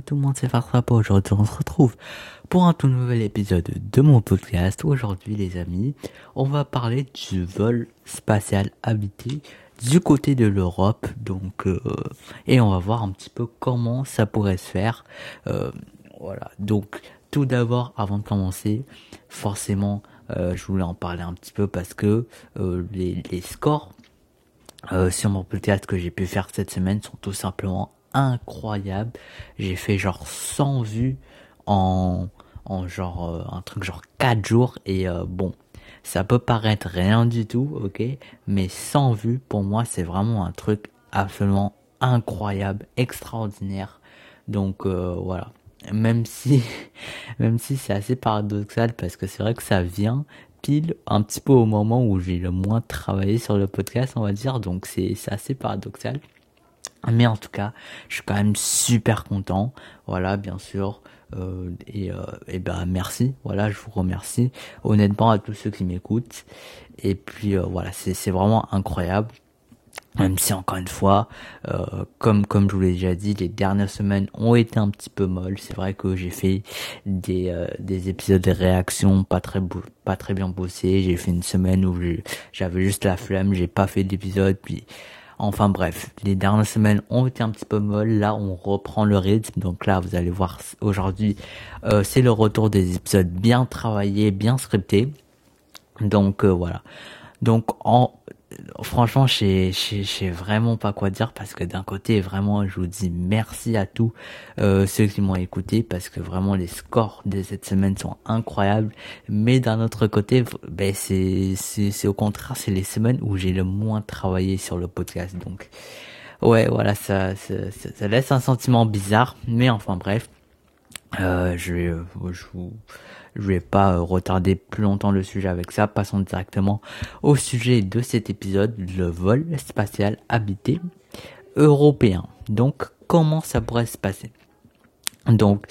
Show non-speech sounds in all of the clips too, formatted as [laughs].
Tout le monde, c'est Fartrap. Aujourd'hui, on se retrouve pour un tout nouvel épisode de mon podcast. Aujourd'hui, les amis, on va parler du vol spatial habité du côté de l'Europe. Donc, euh, et on va voir un petit peu comment ça pourrait se faire. Euh, voilà. Donc, tout d'abord, avant de commencer, forcément, euh, je voulais en parler un petit peu parce que les scores sur mon podcast que j'ai pu faire cette semaine sont tout simplement incroyable. J'ai fait genre 100 vues en, en genre euh, un truc genre 4 jours et euh, bon, ça peut paraître rien du tout, ok, mais 100 vues pour moi c'est vraiment un truc absolument incroyable, extraordinaire. Donc euh, voilà. Même si, [laughs] même si c'est assez paradoxal parce que c'est vrai que ça vient pile un petit peu au moment où j'ai le moins travaillé sur le podcast, on va dire. Donc c'est assez paradoxal. Mais en tout cas, je suis quand même super content. Voilà, bien sûr. Euh, et, euh, et ben merci. Voilà, je vous remercie honnêtement à tous ceux qui m'écoutent. Et puis euh, voilà, c'est c'est vraiment incroyable. Même si encore une fois, euh, comme comme je vous l'ai déjà dit, les dernières semaines ont été un petit peu molles. C'est vrai que j'ai fait des euh, des épisodes de réaction pas très pas très bien bossés. J'ai fait une semaine où j'avais juste la flemme, j'ai pas fait d'épisode. Puis Enfin bref, les dernières semaines ont été un petit peu molles. Là, on reprend le rythme. Donc là, vous allez voir aujourd'hui, euh, c'est le retour des épisodes bien travaillés, bien scriptés. Donc euh, voilà. Donc en franchement, je sais vraiment pas quoi dire parce que d'un côté, vraiment, je vous dis merci à tous euh, ceux qui m'ont écouté parce que vraiment les scores de cette semaine sont incroyables. Mais d'un autre côté, ben c'est au contraire, c'est les semaines où j'ai le moins travaillé sur le podcast. Donc ouais, voilà, ça ça, ça laisse un sentiment bizarre, mais enfin bref. Euh, je, vais, je vous je vais pas euh, retarder plus longtemps le sujet avec ça. Passons directement au sujet de cet épisode, le vol spatial habité européen. Donc, comment ça pourrait se passer? Donc,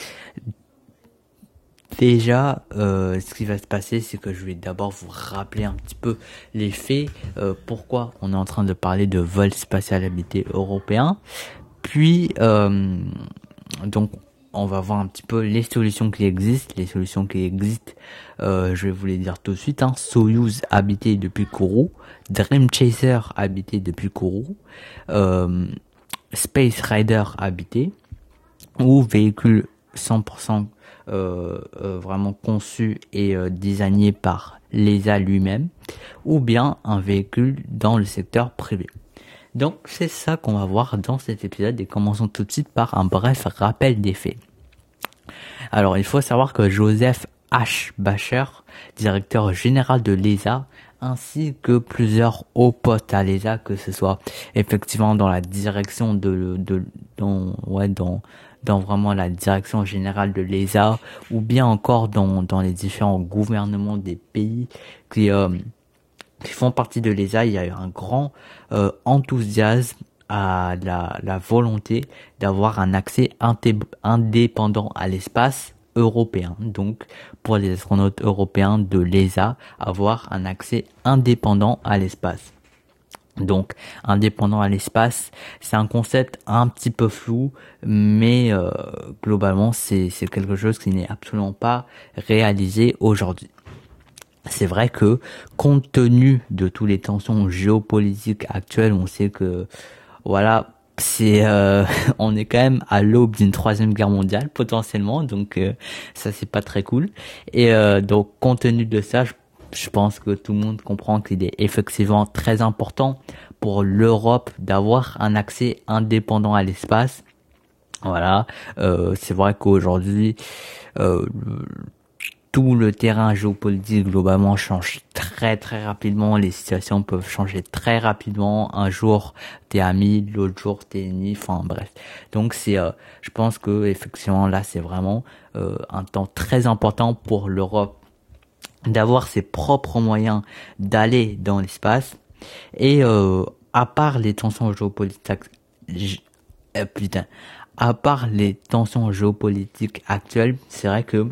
Déjà, euh, ce qui va se passer, c'est que je vais d'abord vous rappeler un petit peu les faits, euh, pourquoi on est en train de parler de vol spatial habité européen. Puis, donc, on va voir un petit peu les solutions qui existent. Les solutions qui existent, euh, je vais vous les dire tout de suite. Hein. Soyuz habité depuis Kourou, Dream Chaser habité depuis Kourou, euh, Space Rider habité, ou véhicule 100% euh, vraiment conçu et designé par l'ESA lui-même, ou bien un véhicule dans le secteur privé. Donc c'est ça qu'on va voir dans cet épisode et commençons tout de suite par un bref rappel des faits. Alors il faut savoir que Joseph H. Bacher, directeur général de l'ESA, ainsi que plusieurs hauts postes à l'ESA, que ce soit effectivement dans la direction de, de dans, ouais, dans, dans vraiment la direction générale de l'ESA, ou bien encore dans, dans les différents gouvernements des pays qui, euh, qui font partie de l'ESA, il y a eu un grand euh, enthousiasme à la, la volonté d'avoir un accès indépendant à l'espace européen. Donc, pour les astronautes européens de l'ESA, avoir un accès indépendant à l'espace. Donc, indépendant à l'espace, c'est un concept un petit peu flou, mais euh, globalement, c'est quelque chose qui n'est absolument pas réalisé aujourd'hui c'est vrai que compte tenu de toutes les tensions géopolitiques actuelles, on sait que voilà, c'est euh, [laughs] on est quand même à l'aube d'une troisième guerre mondiale potentiellement, donc euh, ça c'est pas très cool. Et euh, donc compte tenu de ça, je, je pense que tout le monde comprend qu'il est effectivement très important pour l'Europe d'avoir un accès indépendant à l'espace. Voilà, c'est vrai qu'aujourd'hui tout le terrain géopolitique globalement change très très rapidement, les situations peuvent changer très rapidement. Un jour t'es ami, l'autre jour t'es ennemi, enfin bref. Donc c'est, euh, je pense que effectivement là c'est vraiment euh, un temps très important pour l'Europe d'avoir ses propres moyens d'aller dans l'espace et euh, à part les tensions géopolitiques, putain, à part les tensions géopolitiques actuelles, c'est vrai que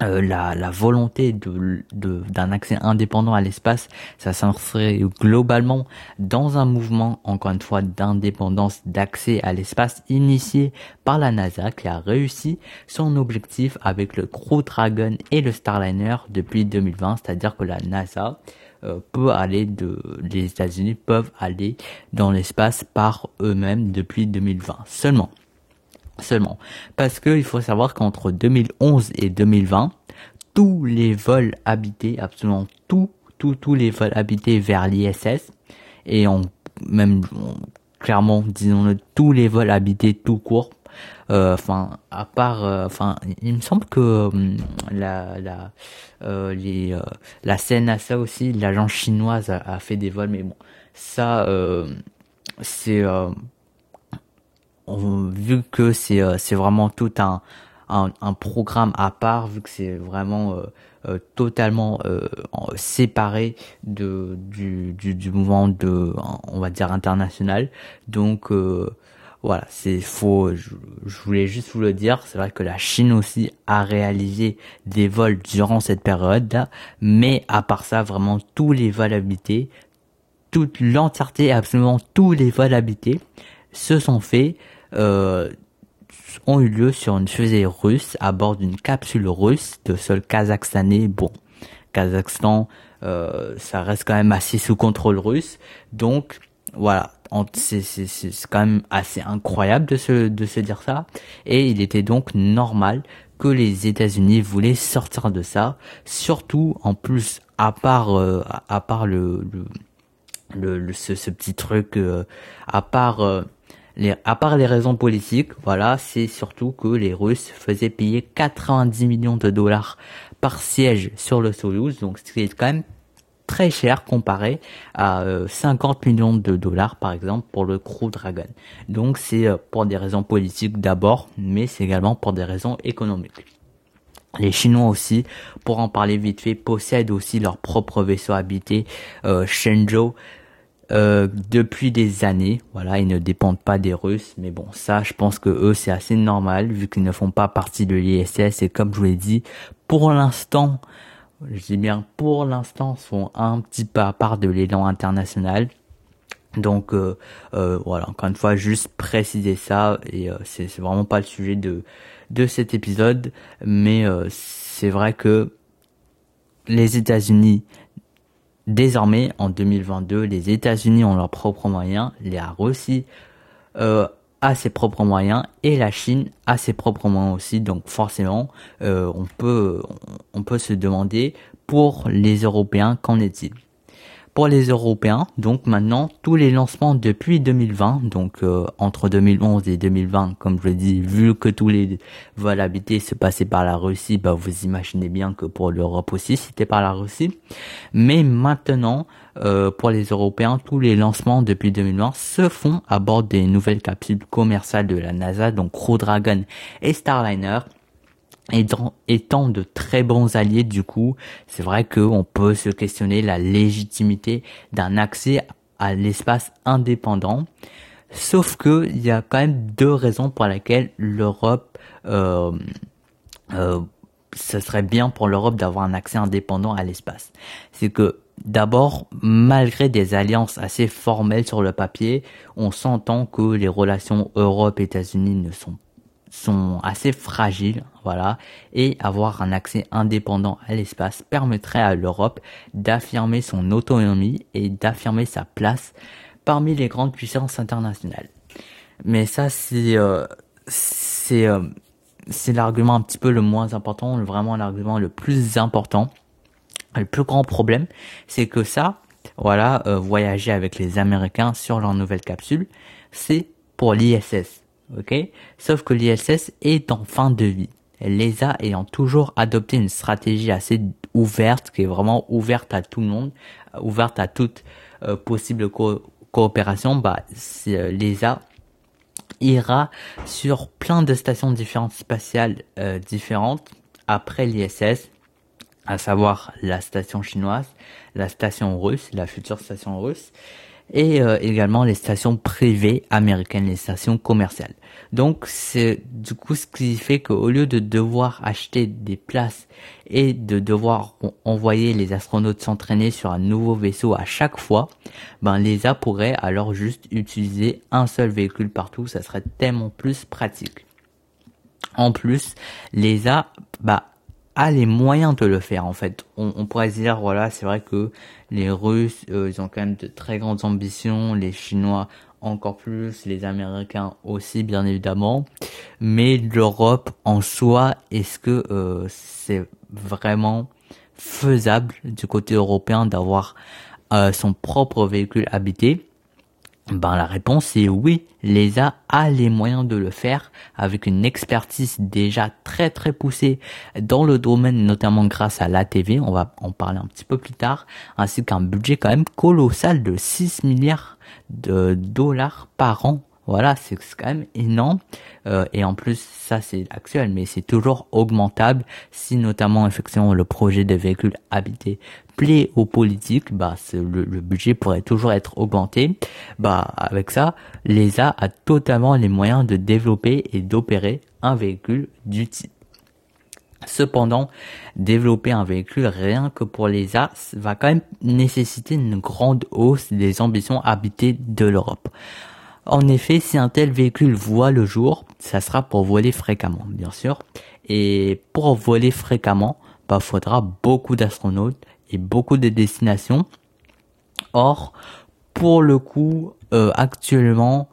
euh, la, volonté de, d'un accès indépendant à l'espace, ça s'inscrit globalement dans un mouvement, encore une fois, d'indépendance, d'accès à l'espace initié par la NASA qui a réussi son objectif avec le Crew Dragon et le Starliner depuis 2020, c'est-à-dire que la NASA euh, peut aller de, les États-Unis peuvent aller dans l'espace par eux-mêmes depuis 2020 seulement seulement. Parce que il faut savoir qu'entre 2011 et 2020, tous les vols habités, absolument tous, tous, tous les vols habités vers l'ISS, et on, même, clairement, disons-le, tous les vols habités tout court, euh, enfin, à part, euh, enfin, il me semble que hum, la, la, euh, les, euh, la CNASA aussi, l'agence chinoise a, a, fait des vols, mais bon, ça, c'est vu que c'est euh, c'est vraiment tout un, un, programme à part vu que c'est vraiment euh, euh, totalement séparé de du, du, mouvement de on va dire international. Donc voilà c'est faux je, voulais juste vous le dire c'est vrai que la Chine aussi a réalisé des vols durant cette période là mais à part ça vraiment tous les vols habités toute l'entièreté absolument tous les vols habités se sont faits euh, ont eu lieu sur une fusée russe à bord d'une capsule russe de sol kazakhstanais. Bon, Kazakhstan, euh, ça reste quand même assez sous contrôle russe, donc voilà, c'est quand même assez incroyable de se, de se dire ça. Et il était donc normal que les États-Unis voulaient sortir de ça, surtout en plus à part euh, à part le, le, le, ce, petit truc, euh, à part à part les raisons politiques, voilà, c'est surtout que les Russes faisaient payer 90 millions de dollars par siège sur le Soyuz, donc ce qui est quand même très cher comparé à 50 euh, millions de dollars par exemple pour le Crew Dragon. Donc c'est euh, pour des raisons politiques d'abord, mais c'est également pour des raisons économiques. Les Chinois aussi, pour en parler vite fait, possèdent aussi leur propre vaisseau habité euh, Shenzhou euh, depuis des années. Voilà, ils ne dépendent pas des Russes, mais bon, ça, je pense que eux, c'est assez normal vu qu'ils ne font pas partie de l'ISS. Et comme je vous l'ai dit, pour l'instant, je dis bien pour l'instant, sont un petit peu à part de l'élan international. Donc euh, euh, voilà, encore une fois, juste préciser ça et euh, c'est vraiment pas le sujet de de cet épisode, mais c'est vrai que les États-Unis Désormais, en 2022, les États-Unis ont leurs propres moyens, la Russie euh, a ses propres moyens et la Chine a ses propres moyens aussi. Donc forcément, euh, on peut on peut se demander pour les Européens qu'en est-il? Pour les Européens. Donc maintenant, tous les lancements depuis 2020, donc euh, entre 2011 et 2020, comme je dis, vu que tous les vols habités se passaient par la Russie, bah vous imaginez bien que pour l'Europe aussi, c'était par la Russie. Mais maintenant, euh, pour les Européens, tous les lancements depuis 2020 se font à bord des nouvelles capsules commerciales de la NASA, donc Crew Dragon et Starliner étant, étant de très bons alliés du coup, c'est vrai qu'on peut se questionner la légitimité d'un accès à l'espace indépendant. Sauf que il y a quand même deux raisons pour lesquelles l'Europe, euh, euh, ce serait bien pour l'Europe d'avoir un accès indépendant à l'espace. C'est que d'abord, malgré des alliances assez formelles sur le papier, on s'entend que les relations Europe-États-Unis ne sont sont assez fragiles, voilà, et avoir un accès indépendant à l'espace permettrait à l'Europe d'affirmer son autonomie et d'affirmer sa place parmi les grandes puissances internationales. Mais ça, c'est euh, c'est euh, c'est l'argument un petit peu le moins important, vraiment l'argument le plus important. Le plus grand problème, c'est que ça, voilà, euh, voyager avec les Américains sur leur nouvelle capsule, c'est pour l'ISS ok? Sauf que l'ISS est en fin de vie. L'ESA ayant toujours adopté une stratégie assez ouverte, qui est vraiment ouverte à tout le monde, ouverte à toute euh, possible coopération, bah euh, l'ESA ira sur plein de stations différentes spatiales euh, différentes après l'ISS, à savoir la station chinoise, la station russe, la future station russe, et euh, également les stations privées américaines, les stations commerciales. Donc c'est du coup ce qui fait qu'au lieu de devoir acheter des places et de devoir envoyer les astronautes s'entraîner sur un nouveau vaisseau à chaque fois, ben l'ESA pourrait alors juste utiliser un seul véhicule partout, ça serait tellement plus pratique. En plus, l'ESA bah a les moyens de le faire en fait. On, pourrait dire voilà, c'est vrai que les Russes euh, ils ont quand même de très grandes ambitions, les Chinois encore plus, les Américains aussi bien évidemment, mais l'Europe en soi, est-ce que euh, c'est vraiment faisable du côté européen d'avoir euh, son propre véhicule habité? Ben la réponse est oui, l'ESA a les moyens de le faire avec une expertise déjà très très poussée dans le domaine notamment grâce à l'ATV, on va en parler un petit peu plus tard, ainsi qu'un budget quand même colossal de 6 milliards de dollars par an voilà, c'est quand même énorme. Euh, et en plus, ça c'est actuel, mais c'est toujours augmentable si notamment effectivement le projet de véhicules habités plaît aux politiques, bah le, budget pourrait toujours être augmenté. Bah avec ça, l'ESA a totalement les moyens de développer et d'opérer un véhicule du type. Cependant, développer un véhicule rien que pour l'ESA va quand même nécessiter une grande hausse des ambitions habitées de l'Europe. En effet, si un tel véhicule voit le jour, ça sera pour voler fréquemment, bien sûr. Et pour voler fréquemment, bah, faudra beaucoup d'astronautes et beaucoup de destinations. Or, pour le coup, euh, actuellement,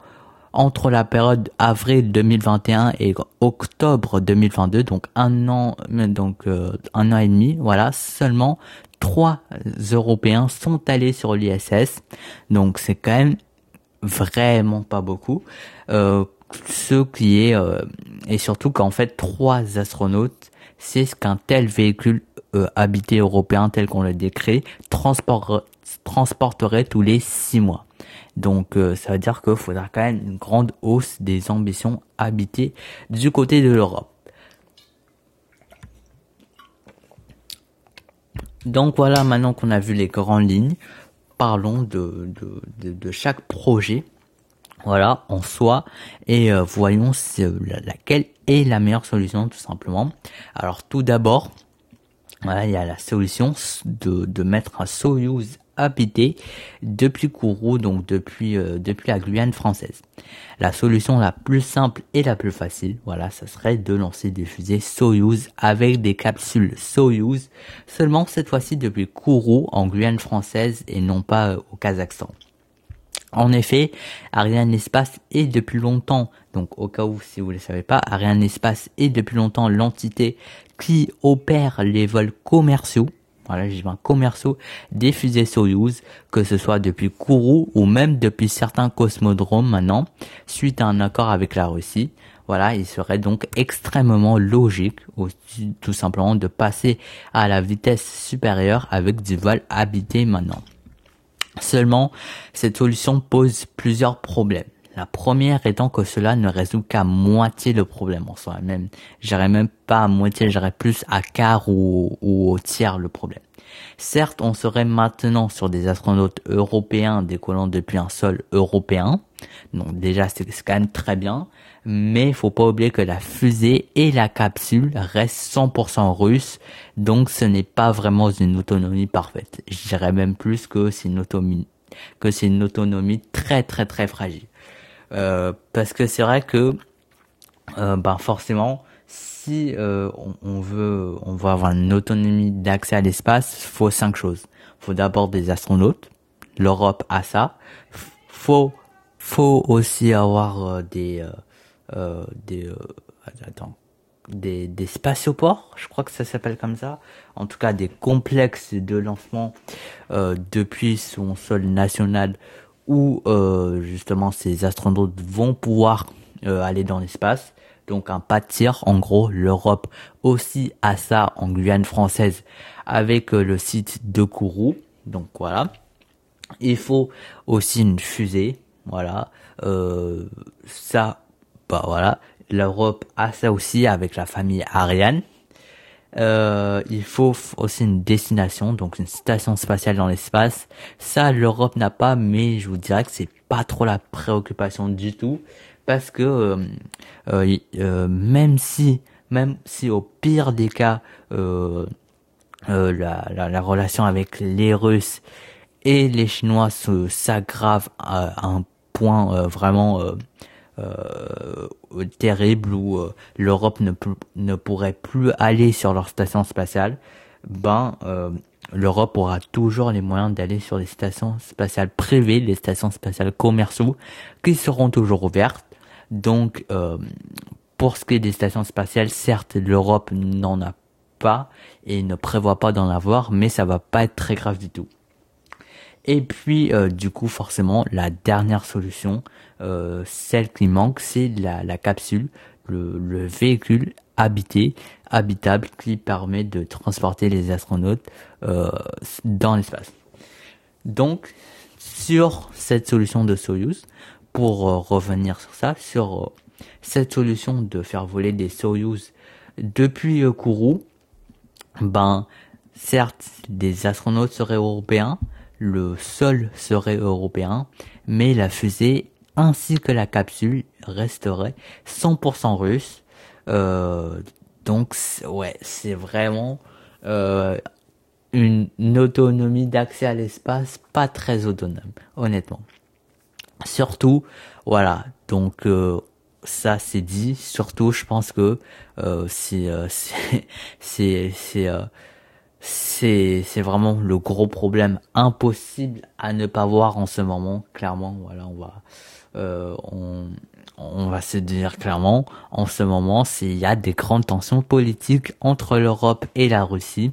entre la période avril 2021 et octobre 2022, donc un an, donc euh, un an et demi, voilà, seulement trois Européens sont allés sur l'ISS. Donc c'est quand même vraiment pas beaucoup. Euh, ce qui est euh, et surtout qu'en fait trois astronautes, c'est ce qu'un tel véhicule euh, habité européen tel qu'on le décrit transporterait tous les six mois. Donc euh, ça veut dire qu'il faudra quand même une grande hausse des ambitions habitées du côté de l'Europe. Donc voilà, maintenant qu'on a vu les grandes lignes, parlons de, chaque projet, voilà, en soi, et euh, voyons laquelle est la meilleure solution, tout simplement. Alors tout d'abord, voilà, il y a la solution de, de mettre un Soyuz habité depuis Kourou, donc depuis euh, depuis la Guyane française. La solution la plus simple et la plus facile, voilà, ça serait de lancer des fusées Soyuz avec des capsules Soyuz, seulement cette fois-ci depuis Kourou en Guyane française et non pas euh, au Kazakhstan. En effet, Ariane Espace est depuis longtemps, donc au cas où si vous ne le savez pas, Ariane Espace est depuis longtemps l'entité qui opère les vols commerciaux voilà, j'ai un commerciaux des fusées Soyuz, que ce soit depuis Kourou ou même depuis certains cosmodromes maintenant, suite à un accord avec la Russie. Voilà, il serait donc extrêmement logique, tout simplement, de passer à la vitesse supérieure avec du vol habité maintenant. Seulement, cette solution pose plusieurs problèmes. La première étant que cela ne résout qu'à moitié le problème en soi. Même, j'irais même pas à moitié, j'irais plus à quart ou, au tiers le problème. Certes, on serait maintenant sur des astronautes européens décollant depuis un sol européen. Donc déjà, c'est quand même très bien. Mais faut pas oublier que la fusée et la capsule restent 100% russes. Donc ce n'est pas vraiment une autonomie parfaite. Je dirais même plus que c'est une que c'est une autonomie très très très fragile. Euh, parce que c'est vrai que ben forcément si euh, on, veut on veut avoir une autonomie d'accès à l'espace, faut cinq choses. Faut d'abord des astronautes, l'Europe a ça. Faut faut aussi avoir des attends des, des spatioports, je crois que ça s'appelle comme ça, en tout cas des complexes de lancement depuis son sol national où euh, justement ces astronautes vont pouvoir euh, aller dans l'espace. Donc un pas de tir, en gros, l'Europe aussi a ça en Guyane française avec euh, le site de Kourou. Donc voilà. Il faut aussi une fusée, voilà. ça, bah voilà. L'Europe a ça aussi avec la famille Ariane. Euh, il faut aussi une destination, donc une station spatiale dans l'espace. Ça, l'Europe n'a pas, mais je vous dirais que c'est pas trop la préoccupation du tout, parce que euh, euh, euh même si, même si au pire des cas, euh, la, la, la, relation avec les Russes et les Chinois s'aggrave à, un point vraiment terrible où euh, l'Europe ne, ne pourrait plus aller sur leur station spatiale, ben euh, l'Europe aura toujours les moyens d'aller sur les stations spatiales privées, les stations spatiales commerciaux, qui seront toujours ouvertes. Donc, pour ce qui est des stations spatiales, certes, l'Europe n'en a pas et ne prévoit pas d'en avoir, mais ça va pas être très grave du tout. Et puis, du coup, forcément, la dernière solution, euh, celle qui manque, c'est la, capsule, le, le, véhicule habité, habitable qui permet de transporter les astronautes euh, dans l'espace. Donc, sur cette solution de Soyuz, pour euh, revenir sur ça, sur cette solution de faire voler des Soyuz depuis Kourou, ben, certes, des astronautes seraient européens, le sol serait européen, mais la fusée ainsi que la capsule resterait 100% russe. Euh, donc ouais, c'est vraiment euh, une, autonomie d'accès à l'espace pas très autonome, honnêtement. Surtout, voilà, donc euh, ça c'est dit. Surtout, je pense que euh, [laughs] c'est c'est c'est c'est c'est vraiment le gros problème impossible à ne pas voir en ce moment. Clairement, voilà, on va euh, on, on va se dire clairement, en ce moment, il y a des grandes tensions politiques entre l'Europe et la Russie,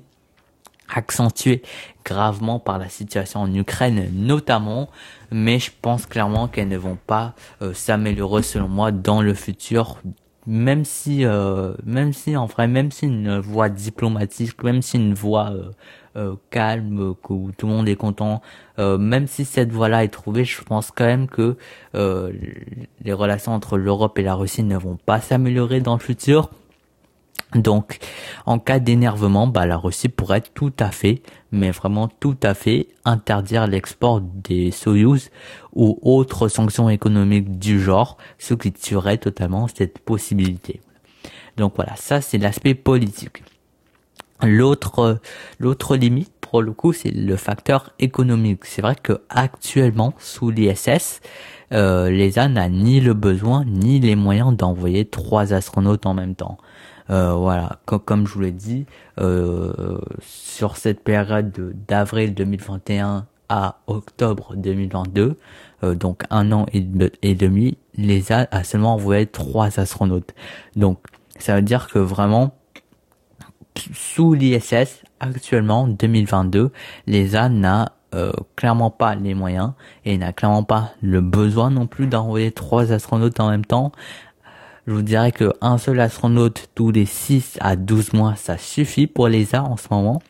accentuées gravement par la situation en Ukraine notamment, mais je pense clairement qu'elles ne vont pas euh, s'améliorer selon moi dans le futur même si euh, même si en vrai même si une voie diplomatique même si une voie euh, euh, calme que où tout le monde est content même si cette voie là est trouvée je pense quand même que les relations entre l'Europe et la Russie ne vont pas s'améliorer dans le futur donc, en cas d'énervement, bah, la Russie pourrait tout à fait, mais vraiment tout à fait, interdire l'export des Soyuz ou autres sanctions économiques du genre, ce qui tuerait totalement cette possibilité. Donc voilà, ça c'est l'aspect politique. L'autre, l'autre limite pour le coup, c'est le facteur économique. C'est vrai que actuellement, sous l'ISS, euh, l'ESA n'a ni le besoin ni les moyens d'envoyer trois astronautes en même temps. Euh, voilà, comme, je vous l'ai dit, euh, sur cette période d'avril 2021 à octobre 2022, euh, donc un an et, et demi, l'ESA a seulement envoyé trois astronautes. Donc ça veut dire que vraiment, sous l'ISS, actuellement, 2022, l'ESA n'a euh, clairement pas les moyens et n'a clairement pas le besoin non plus d'envoyer trois astronautes en même temps je vous dirais que un seul astronaute tous les 6 à 12 mois, ça suffit pour l'ESA en ce moment.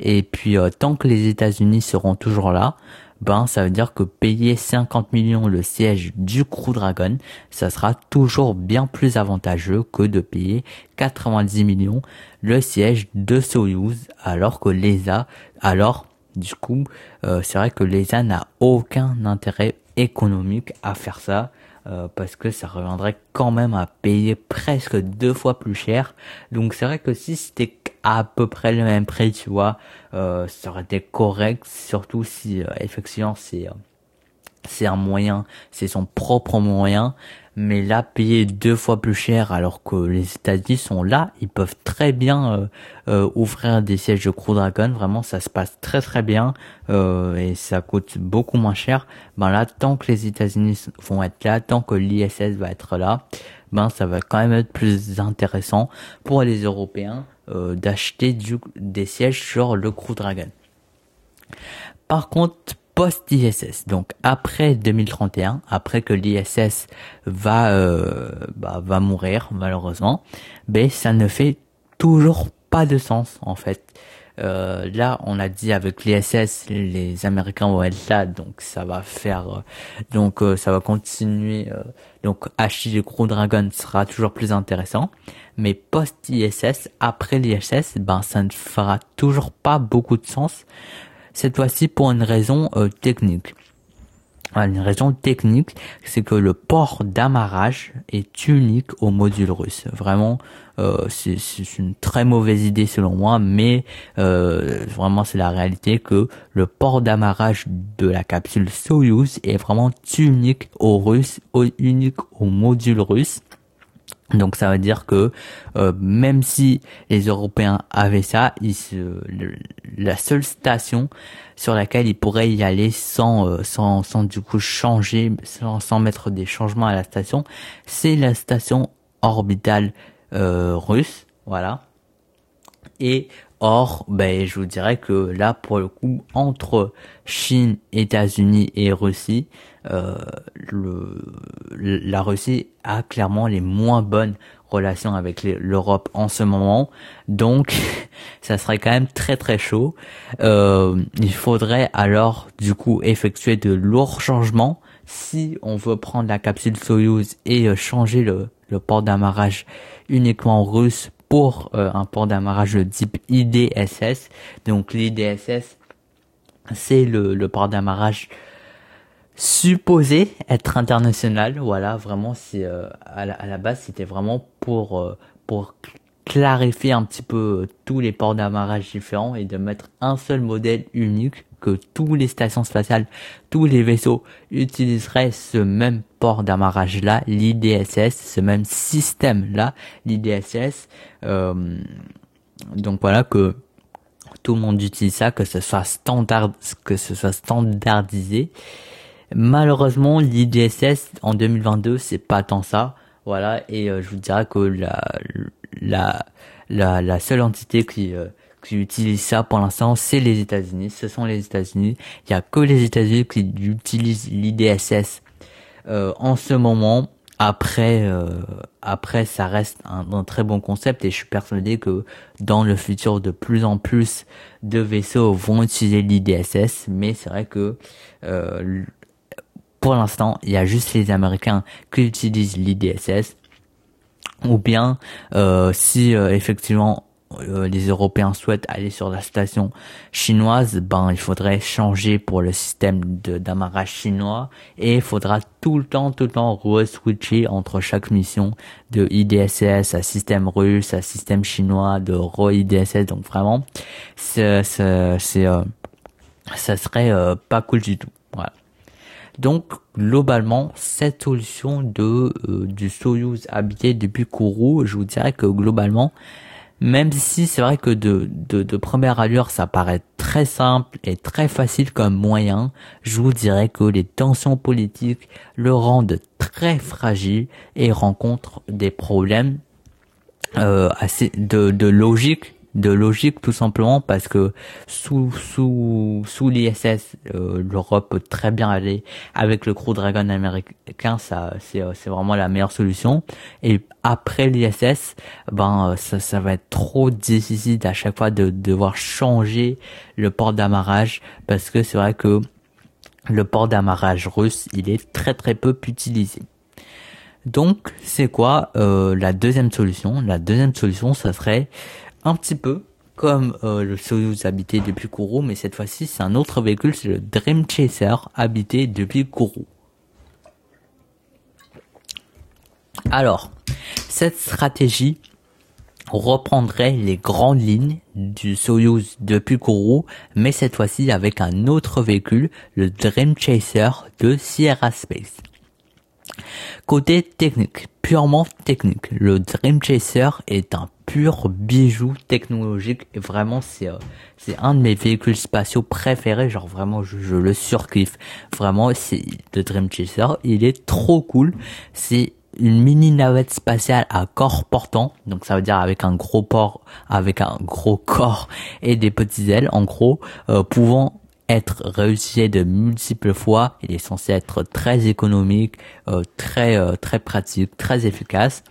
Et puis euh, tant que les États-Unis seront toujours là, ben ça veut dire que payer 50 millions le siège du Crew Dragon, ça sera toujours bien plus avantageux que de payer 90 millions le siège de Soyuz, alors que l'ESA, alors du coup, euh, c'est vrai que l'ESA n'a aucun intérêt économique à faire ça. Euh, parce que ça reviendrait quand même à payer presque deux fois plus cher. Donc c'est vrai que si c'était à peu près le même prix, tu vois, euh, ça aurait été correct, surtout si euh, effectivement c'est euh, c'est un moyen, c'est son propre moyen, mais là payer deux fois plus cher alors que les États-Unis sont là, ils peuvent très bien euh, euh, ouvrir des sièges de Crew Dragon, vraiment ça se passe très très bien euh, et ça coûte beaucoup moins cher. Ben là, tant que les États-Unis vont être là, tant que l'ISS va être là, ben ça va quand même être plus intéressant pour les Européens d'acheter des sièges sur le Crew Dragon. Par contre, post-ISS, donc après 2031, après que l'ISS va euh, bah, va mourir malheureusement, ben ça ne fait toujours pas de sens en fait. Euh, là, on a dit avec l'ISS, les Américains vont être là, donc ça va faire, euh, donc euh, ça va continuer. donc Achille Crew Dragon sera toujours plus intéressant, mais post ISS, après l'ISS, ben ça ne fera toujours pas beaucoup de sens. Cette fois-ci pour une raison technique. Une raison technique, c'est que le port d'amarrage est unique au module russe. Vraiment, euh, c'est une très mauvaise idée selon moi, mais euh, vraiment c'est la réalité que le port d'amarrage de la capsule Soyuz est vraiment unique au russe, unique au module russe. Donc ça veut dire que euh, même si les Européens avaient ça, ils la seule station sur laquelle ils pourraient y aller sans euh, sans, sans du coup changer, sans, sans mettre des changements à la station, c'est la station orbitale euh, russe, voilà. Et or, ben je vous dirais que là pour le coup entre Chine, États-Unis et Russie, euh, le, la Russie a clairement les moins bonnes relations avec l'Europe en ce moment. Donc, [laughs] ça serait quand même très très chaud. Euh, il faudrait alors du coup effectuer de lourds changements si on veut prendre la capsule Soyuz et euh, changer le, le port d'amarrage uniquement russe pour euh, un port d'amarrage de type IDSS. Donc l'IDSS, c'est le, le port d'amarrage supposé être international. Voilà, vraiment, c'est euh, à, la, base, c'était vraiment pour euh, pour clarifier un petit peu tous les ports d'amarrage différents et de mettre un seul modèle unique que tous les stations spatiales, tous les vaisseaux utiliseraient ce même port d'amarrage là, l'IDSS, ce même système là, l'IDSS. Euh, donc voilà que tout le monde utilise ça, que ce soit standard, que ce soit standardisé Malheureusement, l'IDSS en 2022, c'est pas tant ça. Voilà, et euh, je vous dirais que la la la, la seule entité qui euh, qui utilise ça pour l'instant, c'est les États-Unis. Ce sont les États-Unis. Il y a que les États-Unis qui utilisent l'IDSS euh, en ce moment. Après, après, ça reste un, un, très bon concept et je suis persuadé que dans le futur, de plus en plus de vaisseaux vont utiliser l'IDSS. Mais c'est vrai que pour l'instant, il y a juste les Américains qui utilisent l'IDSS. Ou bien, euh, si euh, effectivement euh, les Européens souhaitent aller sur la station chinoise, ben il faudrait changer pour le système d'amarrage chinois et il faudra tout le temps, tout le temps re-switcher entre chaque mission de IDSS à système russe, à système chinois, de re-IDSS. Donc vraiment, c'est, c'est, ça serait pas cool du tout. Donc globalement, cette solution de euh, du Soyuz habité depuis Kourou, je vous dirais que globalement, même si c'est vrai que de, de, première allure ça paraît très simple et très facile comme moyen, je vous dirais que les tensions politiques le rendent très fragile et rencontre des problèmes euh, assez de, de logique de logique tout simplement parce que sous sous sous l'ISS euh, l'Europe peut très bien aller avec le Crew Dragon américain ça c'est euh, c'est vraiment la meilleure solution. Et après l'ISS ben euh, ça ça va être trop difficile à chaque fois de, devoir changer le port d'amarrage parce que c'est vrai que le port d'amarrage russe il est très très peu utilisé. Donc c'est quoi la deuxième solution? La deuxième solution, ça serait un petit peu comme euh, le Soyuz habité depuis Kourou, mais cette fois-ci c'est un autre véhicule, c'est le Dream Chaser habité depuis Kourou. Alors, cette stratégie reprendrait les grandes lignes du Soyuz depuis Kourou, mais cette fois-ci avec un autre véhicule, le Dream Chaser de Sierra Space. Côté technique, purement technique, le Dream Chaser est un pur bijou technologique et vraiment c'est euh, c'est un de mes véhicules spatiaux préférés genre vraiment je, le surkiffe. Vraiment c'est le Dream Chaser il est trop cool. C'est une mini navette spatiale à corps portant donc ça veut dire avec un gros port avec un gros [laughs] corps et des petites ailes en gros euh, pouvant être réutilisé de multiples fois il est censé être très économique euh, très très pratique très efficace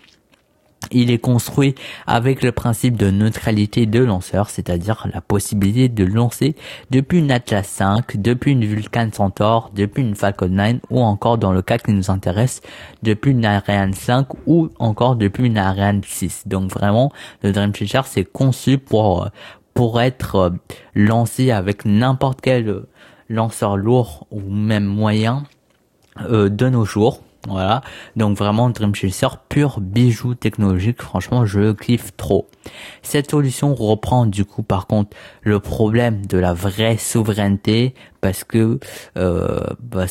Il est construit avec le principe de neutralité de lanceur, c'est-à-dire la possibilité de lancer depuis une Atlas 5, depuis une Vulcan Centaur, depuis une Falcon 9 ou encore dans le cas qui nous intéresse, depuis une Ariane 5 ou encore depuis une Ariane 6. Donc vraiment, le Dream Chaser c'est conçu pour pour être euh, lancé avec n'importe quel lanceur lourd ou même moyen euh, de nos jours. Voilà, donc vraiment Dream Chaser pur bijou technologique, franchement je kiffe trop. Cette solution reprend du coup par contre le problème de la vraie souveraineté parce que euh, bah,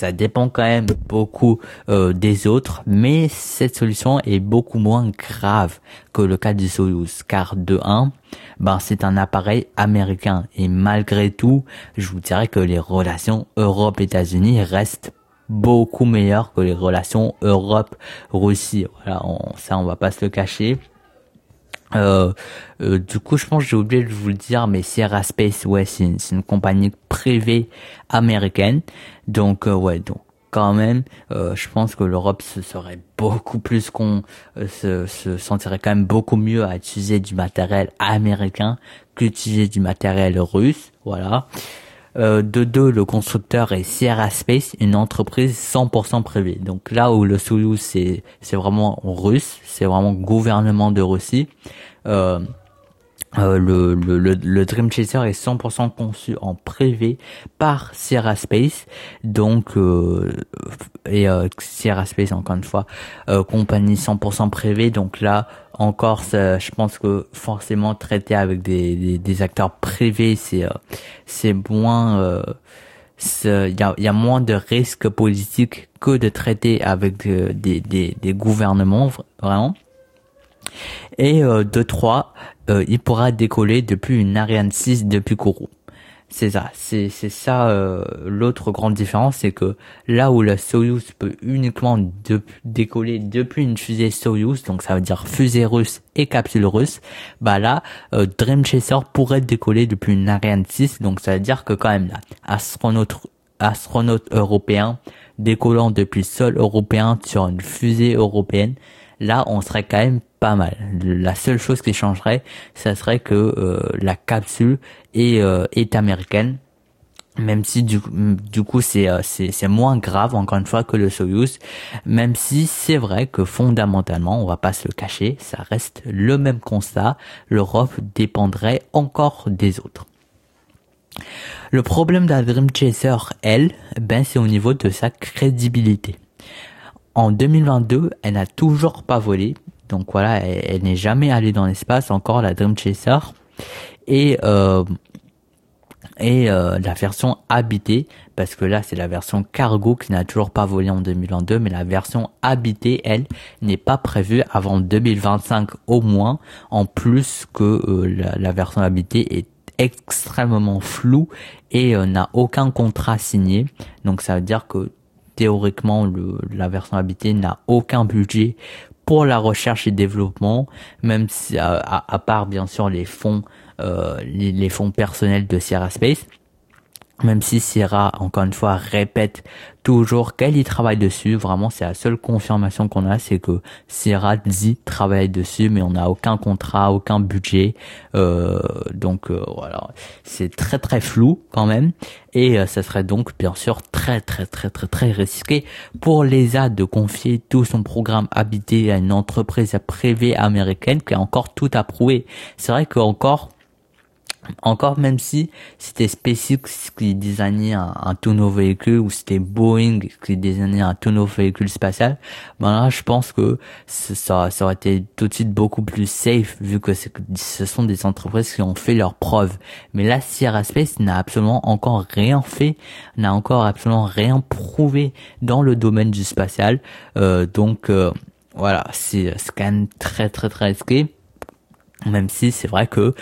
ça, dépend quand même beaucoup euh, des autres, mais cette solution est beaucoup moins grave que le cas du Soyuz, car de 1, ben c'est un appareil américain et malgré tout, je vous dirais que les relations Europe-États-Unis restent beaucoup meilleur que les relations Europe-Russie. Voilà, on, ça on va pas se le cacher. Euh, euh, du coup, je pense que j'ai oublié de vous le dire, mais Sierra Space, ouais, c'est une, compagnie privée américaine. Donc, euh, ouais, donc quand même, je pense que l'Europe se serait beaucoup plus qu'on se, se, sentirait quand même beaucoup mieux à utiliser du matériel américain qu'utiliser du matériel russe. Voilà. Euh, de deux, le constructeur est Sierra Space, une entreprise 100% privée. Donc là où le Soyuz c'est vraiment russe, c'est vraiment gouvernement de Russie. Euh, euh, le, le, le, Dream Chaser est 100% conçu en privé par Sierra Space, donc euh, et euh, Sierra Space encore une fois compagnie 100% privée, donc là encore je pense que forcément traiter avec des, des, acteurs privés c'est c'est moins il y a, y a, moins de risques politiques que de traiter avec des, des, des gouvernements vraiment. Et euh, de 3, euh, il pourra décoller depuis une Ariane 6 depuis Kourou. C'est ça, c'est ça euh, l'autre grande différence, c'est que là où la Soyuz peut uniquement décoller depuis une fusée Soyuz, donc ça veut dire fusée russe et capsule russe, bah là Dream Chaser pourrait décoller depuis une Ariane 6, donc ça veut dire que quand même là, astronaute astronaute européen décollant depuis sol européen sur une fusée européenne, là on serait quand même pas mal. La seule chose qui changerait, ça serait que euh, la capsule est, euh, est américaine, même si du, du coup c'est euh, c'est moins grave encore une fois que le Soyuz, même si c'est vrai que fondamentalement, on va pas se le cacher, ça reste le même constat, l'Europe dépendrait encore des autres. Le problème de la Dream Chaser, elle, ben c'est au niveau de sa crédibilité. En 2022, elle n'a toujours pas volé donc voilà, elle, n'est jamais allée dans l'espace encore la Dream Chaser. Et euh, et euh, la version habitée parce que là c'est la version cargo qui n'a toujours pas volé en 2022 mais la version habitée elle n'est pas prévue avant 2025 au moins en plus que euh, la, version habitée est extrêmement floue et n'a aucun contrat signé. Donc ça veut dire que théoriquement le, la version habitée n'a aucun budget pour la recherche et développement, même si à, part bien sûr les fonds, euh, les, fonds personnels de Sierra Space, même si Sierra, encore une fois, répète toujours qu'elle y travaille dessus, vraiment c'est la seule confirmation qu'on a, c'est que Sierra dit travaille dessus, mais on n'a aucun contrat, aucun budget, euh, donc euh, voilà, c'est très très flou quand même, et euh, ça serait donc bien sûr très très très très très risqué pour l'ESA de confier tout son programme habité à une entreprise privée américaine qui a encore tout à prouver. C'est vrai qu'encore encore même si c'était SpaceX qui designait un, un, tout nouveau véhicule ou c'était Boeing qui designait un tout nouveau véhicule spatial, ben là je pense que ça, ça aurait été tout de suite beaucoup plus safe vu que ce sont des entreprises qui ont fait leurs preuves. Mais là Sierra Space n'a absolument encore rien fait, n'a encore absolument rien prouvé dans le domaine du spatial. Euh, donc euh, voilà, c'est quand même très très très risqué. Même si c'est vrai que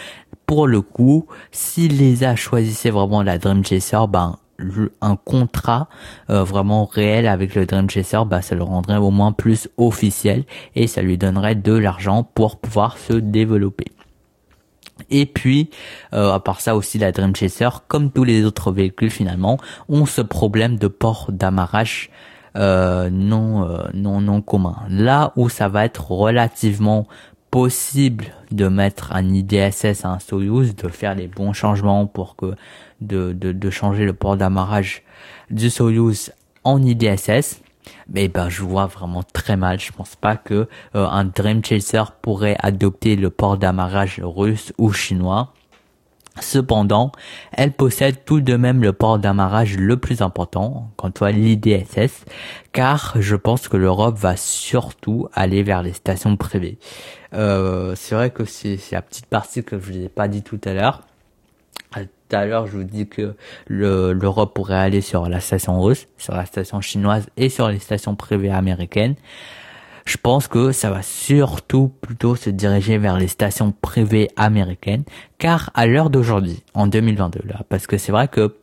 pour le coup, si l'ESA choisissait vraiment la Dream Chaser, ben un contrat euh, vraiment réel avec le Dream Chaser, bah, ça le rendrait au moins plus officiel et ça lui donnerait de l'argent pour pouvoir se développer. Et puis, euh, à part ça aussi, la Dream Chaser, comme tous les autres véhicules finalement, ont ce problème de port d'amarrage euh, non, non, non commun. Là où ça va être relativement possible de mettre un IDSS à un Soyuz, de faire les bons changements pour que de, de, de changer le port d'amarrage du Soyuz en IDSS, mais ben je vois vraiment très mal. Je pense pas que euh, un Dream Chaser pourrait adopter le port d'amarrage russe ou chinois. Cependant, elle possède tout de même le port d'amarrage le plus important, quant à l'IDSS, car je pense que l'Europe va surtout aller vers les stations privées. Euh, c'est vrai que c'est la petite partie que je vous ai pas dit tout à l'heure. Euh, tout à l'heure, je vous dis que l'Europe pourrait aller sur la station russe, sur la station chinoise et sur les stations privées américaines. Je pense que ça va surtout plutôt se diriger vers les stations privées américaines, car à l'heure d'aujourd'hui, en 2022, là, parce que c'est vrai que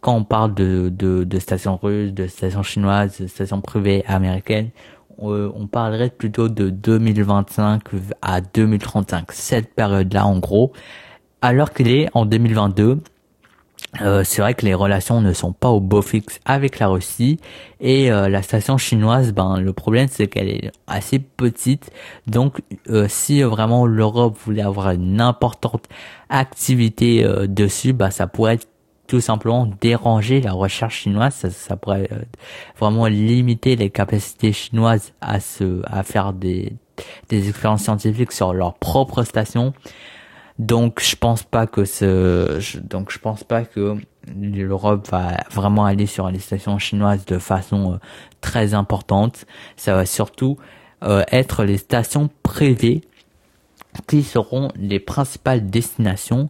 quand on parle de, de, de stations russes, de stations chinoises, de stations privées américaines, on, on parlerait plutôt de 2025 à 2035, cette période-là en gros. Alors qu'il est en 2022, euh, c'est vrai que les relations ne sont pas au beau fixe avec la Russie et euh, la station chinoise, ben le problème c'est qu'elle est assez petite, donc euh, si vraiment l'Europe voulait avoir une importante activité dessus, bah ça pourrait tout simplement déranger la recherche chinoise, ça, pourrait vraiment limiter les capacités chinoises à se à faire des des expériences scientifiques sur leur propre station. Donc je pense pas que ce donc je pense pas que l'Europe va vraiment aller sur les stations chinoises de façon euh, très importante. Ça va surtout euh, être les stations privées qui seront les principales destinations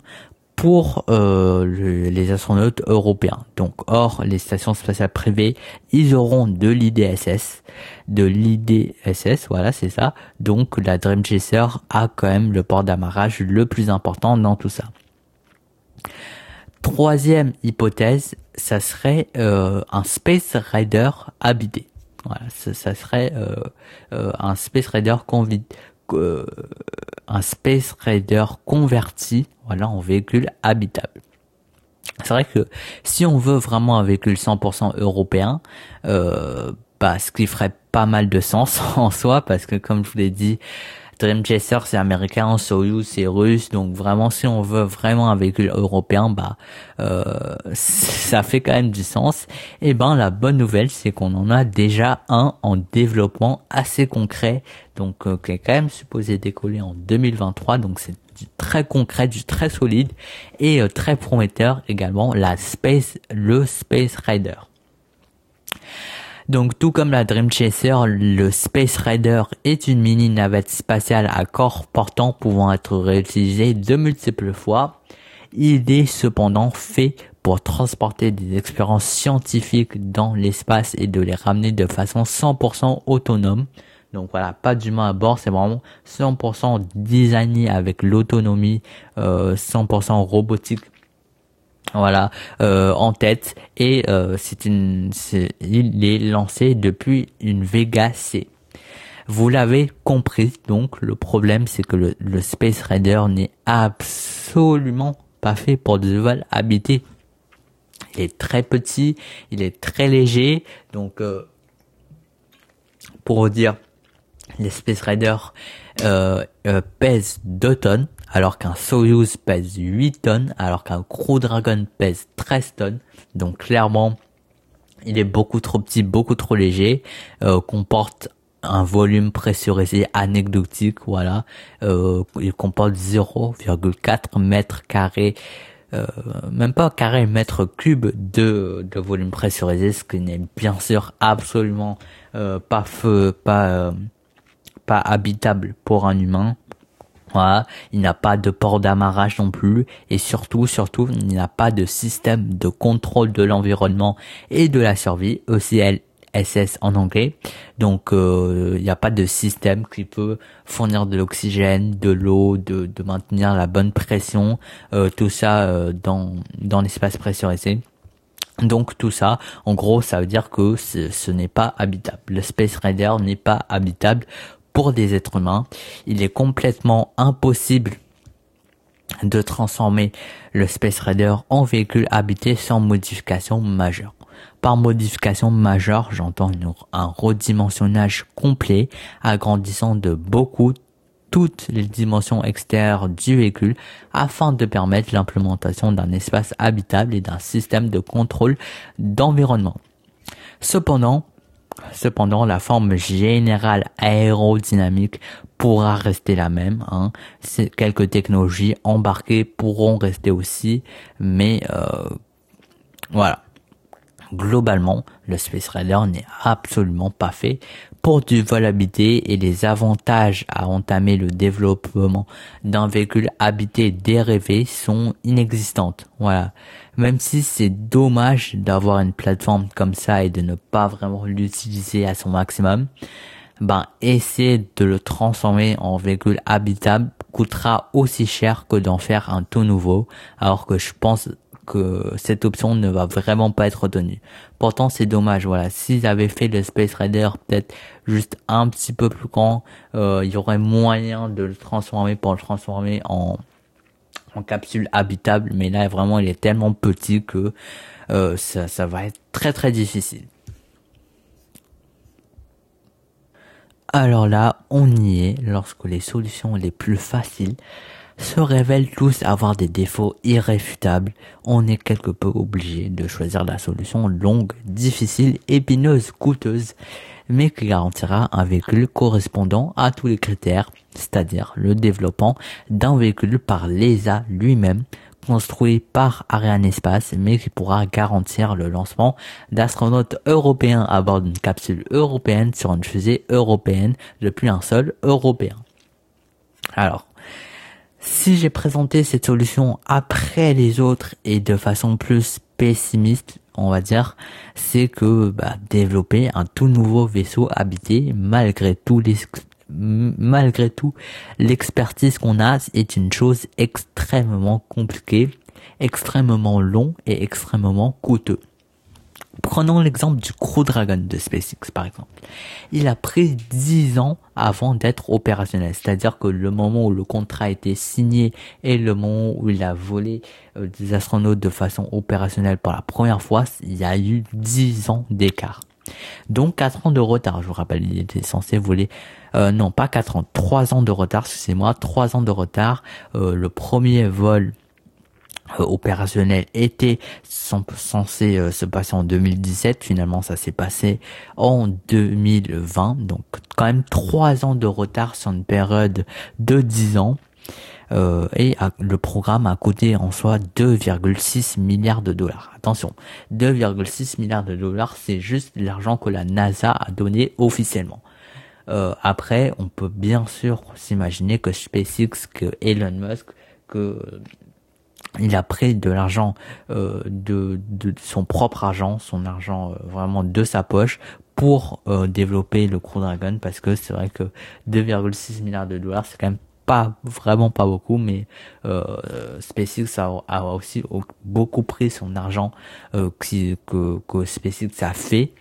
pour euh, les astronautes européens. Donc, hors les stations spatiales privées, ils auront de l'IDSS, de l'IDSS, voilà, c'est ça. Donc, la Dream Chaser a quand même le port d'amarrage le plus important dans tout ça. Troisième hypothèse, ça serait euh, un Space Rider habité. Voilà, ça, serait euh, un Space Rider euh, un Space Raider converti voilà, en véhicule habitable. C'est vrai que si on veut vraiment un véhicule 100% européen, euh, bah, ce qui ferait pas mal de sens [laughs] en soi, parce que comme je vous l'ai dit, Dream Chaser c'est américain, Soyuz c'est russe, donc vraiment si on veut vraiment un véhicule européen, bah euh, [laughs] ça fait quand même du sens. Et ben la bonne nouvelle c'est qu'on en a déjà un en développement assez concret, donc euh, qui est quand même supposé décoller en 2023, donc c'est du très concret, du très solide et euh, très prometteur également la Space, le Space Rider. Donc tout comme la Dream Chaser, le Space Rider est une mini navette spatiale à corps portant pouvant être réutilisée de multiples fois. Il est cependant fait pour transporter des expériences scientifiques dans l'espace et de les ramener de façon 100% autonome. Donc voilà, pas d'humain à bord, c'est vraiment 100% designé avec l'autonomie, euh, 100% robotique voilà euh, en tête et euh, c'est une il est lancé depuis une Vega C. Vous l'avez compris donc le problème c'est que le, Space Raider n'est absolument pas fait pour des vols habités. Il est très petit, il est très léger donc euh, pour dire les Space Raider pèsent 2 tonnes alors qu'un Soyuz pèse 8 tonnes, alors qu'un Crew Dragon pèse 13 tonnes. Donc clairement, il est beaucoup trop petit, beaucoup trop léger, euh, comporte un volume pressurisé anecdotique, voilà. Euh, il comporte 0,4 mètres carrés, euh, même pas carré mètre cube de, de volume pressurisé, ce qui n'est bien sûr absolument pas feu, pas pas habitable pour un humain. Il n'a pas de port d'amarrage non plus et surtout, surtout, il n'y a pas de système de contrôle de l'environnement et de la survie, ECLSS en anglais. Donc, euh, il n'y a pas de système qui peut fournir de l'oxygène, de l'eau, de, maintenir la bonne pression, euh, tout ça euh, dans, dans l'espace pressurisé. Donc tout ça, en gros, ça veut dire que ce, ce n'est pas habitable. Le Space Raider n'est pas habitable pour des êtres humains. Il est complètement impossible de transformer le Space Raider en véhicule habité sans modification majeure. Par modification majeure, j'entends un redimensionnage complet, agrandissant de beaucoup toutes les dimensions extérieures du véhicule afin de permettre l'implémentation d'un espace habitable et d'un système de contrôle d'environnement. Cependant, Cependant, la forme générale aérodynamique pourra rester la même. Hein. Quelques technologies embarquées pourront rester aussi, mais euh, voilà. Globalement, le Space Rider n'est absolument pas fait pour du vol habité et les avantages à entamer le développement d'un véhicule habité dérivé sont inexistantes. Voilà. Même si c'est dommage d'avoir une plateforme comme ça et de ne pas vraiment l'utiliser à son maximum, ben essayer de le transformer en véhicule habitable coûtera aussi cher que d'en faire un tout nouveau, alors que je pense que cette option ne va vraiment pas être retenue. Pourtant, c'est dommage. Voilà, s'ils avaient fait le Space Raider peut-être juste un petit peu plus grand, euh, il y aurait moyen de le transformer pour le transformer en en capsule habitable. Mais là, vraiment, il est tellement petit que euh, ça, ça va être très très difficile. Alors là, on y est lorsque les solutions les plus faciles se révèlent tous avoir des défauts irréfutables, on est quelque peu obligé de choisir la solution longue, difficile, épineuse, coûteuse, mais qui garantira un véhicule correspondant à tous les critères, c'est-à-dire le développement d'un véhicule par l'ESA lui-même, construit par Arianespace, mais qui pourra garantir le lancement d'astronautes européens à bord d'une capsule européenne sur une fusée européenne depuis un sol européen. Alors, si j'ai présenté cette solution après les autres et de façon plus pessimiste, on va dire, c'est que bah, développer un tout nouveau vaisseau habité, malgré tout les malgré tout, l'expertise qu'on a est une chose extrêmement compliquée, extrêmement long et extrêmement coûteux. Prenons l'exemple du Crew Dragon de SpaceX par exemple. Il a pris 10 ans avant d'être opérationnel, c'est-à-dire que le moment où le contrat a été signé et le moment où il a volé euh, des astronautes de façon opérationnelle pour la première fois, il y a eu 10 ans d'écart. Donc 4 ans de retard, je vous rappelle, il était censé voler, euh, non pas 4 ans, 3 ans de retard, excusez-moi, 3 ans de retard. Euh, le premier vol opérationnel était censé euh, se passer en 2017. Finalement, ça s'est passé en 2020. Donc, quand même trois ans de retard sur une période de 10 ans. Euh, et le programme a coûté en soi 2,6 milliards de dollars. Attention, 2,6 milliards de dollars, c'est juste l'argent que la NASA a donné officiellement. après, on peut bien sûr s'imaginer que SpaceX, que Elon Musk, que il a pris de l'argent euh, de, son propre argent, son argent euh, vraiment de sa poche pour euh, développer le Crew Dragon parce que c'est vrai que 2,6 milliards de dollars c'est quand même pas vraiment pas beaucoup mais SpaceX a, a, aussi beaucoup pris son argent que, que SpaceX a fait